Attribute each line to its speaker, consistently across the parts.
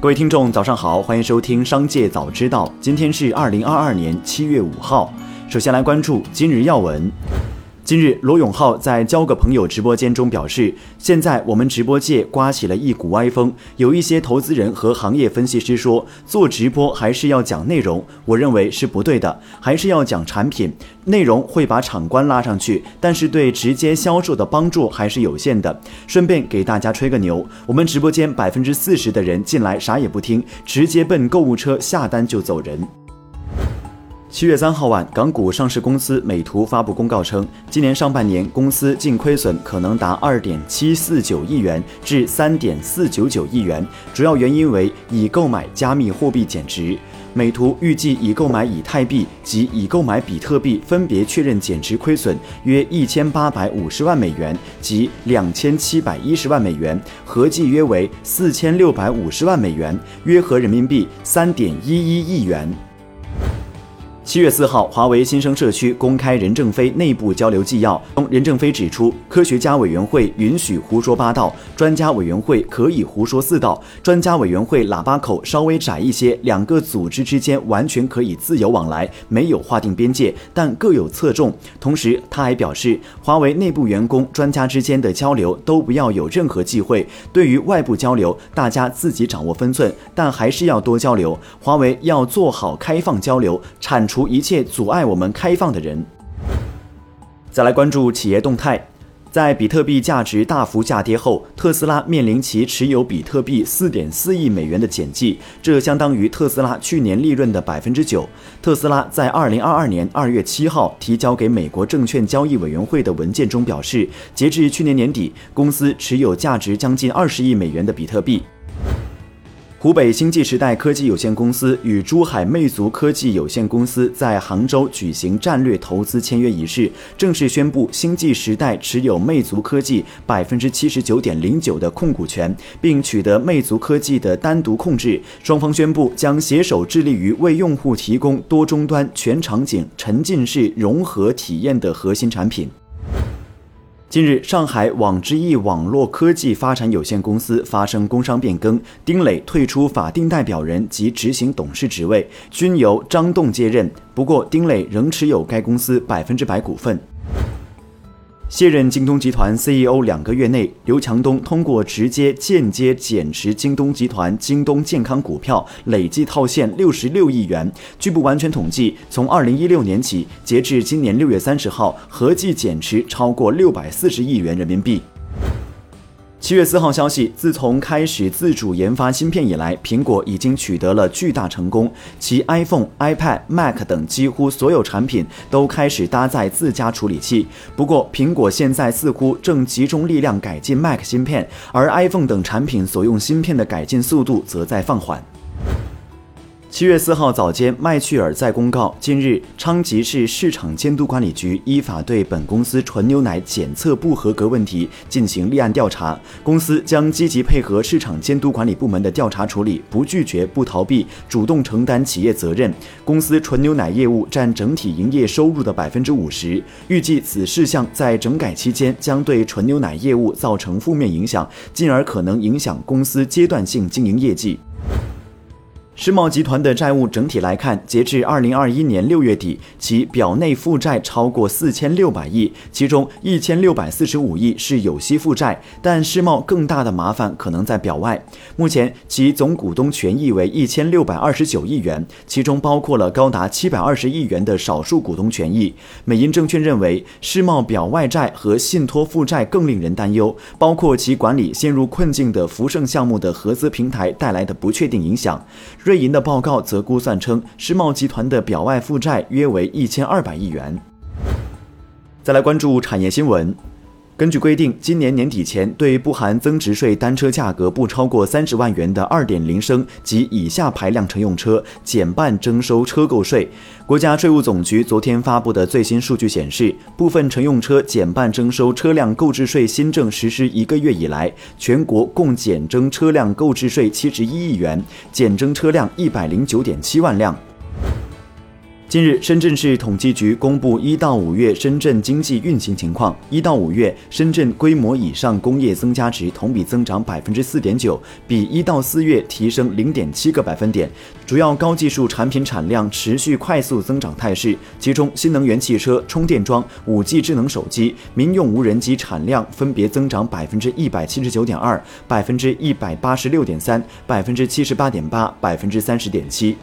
Speaker 1: 各位听众，早上好，欢迎收听《商界早知道》。今天是二零二二年七月五号。首先来关注今日要闻。近日，罗永浩在交个朋友直播间中表示，现在我们直播界刮起了一股歪风，有一些投资人和行业分析师说，做直播还是要讲内容，我认为是不对的，还是要讲产品，内容会把场观拉上去，但是对直接销售的帮助还是有限的。顺便给大家吹个牛，我们直播间百分之四十的人进来啥也不听，直接奔购物车下单就走人。七月三号晚，港股上市公司美图发布公告称，今年上半年公司净亏损可能达二点七四九亿元至三点四九九亿元，主要原因为已购买加密货币减值。美图预计已购买以太币及已购买比特币分别确认减值亏损约一千八百五十万美元及两千七百一十万美元，合计约为四千六百五十万美元，约合人民币三点一一亿元。七月四号，华为新生社区公开任正非内部交流纪要，任正非指出，科学家委员会允许胡说八道，专家委员会可以胡说四道。专家委员会喇叭口稍微窄一些，两个组织之间完全可以自由往来，没有划定边界，但各有侧重。同时，他还表示，华为内部员工、专家之间的交流都不要有任何忌讳。对于外部交流，大家自己掌握分寸，但还是要多交流。华为要做好开放交流，铲除。一切阻碍我们开放的人。再来关注企业动态，在比特币价值大幅下跌后，特斯拉面临其持有比特币四点四亿美元的减记，这相当于特斯拉去年利润的百分之九。特斯拉在二零二二年二月七号提交给美国证券交易委员会的文件中表示，截至去年年底，公司持有价值将近二十亿美元的比特币。湖北星际时代科技有限公司与珠海魅族科技有限公司在杭州举行战略投资签约仪式，正式宣布星际时代持有魅族科技百分之七十九点零九的控股权，并取得魅族科技的单独控制。双方宣布将携手致力于为用户提供多终端、全场景、沉浸式融合体验的核心产品。近日，上海网之翼网络科技发展有限公司发生工商变更，丁磊退出法定代表人及执行董事职位，均由张栋接任。不过，丁磊仍持有该公司百分之百股份。卸任京东集团 CEO 两个月内，刘强东通过直接、间接减持京东集团京东健康股票，累计套现六十六亿元。据不完全统计，从二零一六年起，截至今年六月三十号，合计减持超过六百四十亿元人民币。七月四号消息，自从开始自主研发芯片以来，苹果已经取得了巨大成功。其 iPhone、iPad、Mac 等几乎所有产品都开始搭载自家处理器。不过，苹果现在似乎正集中力量改进 Mac 芯片，而 iPhone 等产品所用芯片的改进速度则在放缓。七月四号早间，麦趣尔在公告，近日昌吉市市场监督管理局依法对本公司纯牛奶检测不合格问题进行立案调查，公司将积极配合市场监督管理部门的调查处理，不拒绝、不逃避，主动承担企业责任。公司纯牛奶业务占整体营业收入的百分之五十，预计此事项在整改期间将对纯牛奶业务造成负面影响，进而可能影响公司阶段性经营业绩。世茂集团的债务整体来看，截至二零二一年六月底，其表内负债超过四千六百亿，其中一千六百四十五亿是有息负债。但世茂更大的麻烦可能在表外。目前，其总股东权益为一千六百二十九亿元，其中包括了高达七百二十亿元的少数股东权益。美银证券认为，世茂表外债和信托负债更令人担忧，包括其管理陷入困境的福盛项目的合资平台带来的不确定影响。瑞银的报告则估算称，世贸集团的表外负债约为一千二百亿元。再来关注产业新闻。根据规定，今年年底前对不含增值税单车价格不超过三十万元的二点零升及以下排量乘用车减半征收车购税。国家税务总局昨天发布的最新数据显示，部分乘用车减半征收车辆购置税新政实施一个月以来，全国共减征车辆购置税七十一亿元，减征车辆一百零九点七万辆。近日，深圳市统计局公布一到五月深圳经济运行情况。一到五月，深圳规模以上工业增加值同比增长百分之四点九，比一到四月提升零点七个百分点。主要高技术产品产量持续快速增长态势，其中新能源汽车、充电桩、五 G 智能手机、民用无人机产量分别增长百分之一百七十九点二、百分之一百八十六点三、百分之七十八点八、百分之三十点七。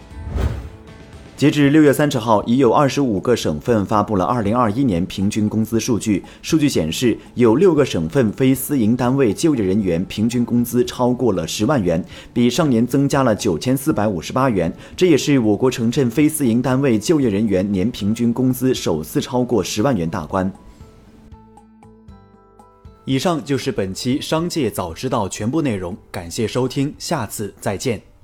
Speaker 1: 截至六月三十号，已有二十五个省份发布了二零二一年平均工资数据。数据显示，有六个省份非私营单位就业人员平均工资超过了十万元，比上年增加了九千四百五十八元。这也是我国城镇非私营单位就业人员年平均工资首次超过十万元大关。以上就是本期《商界早知道》全部内容，感谢收听，下次再见。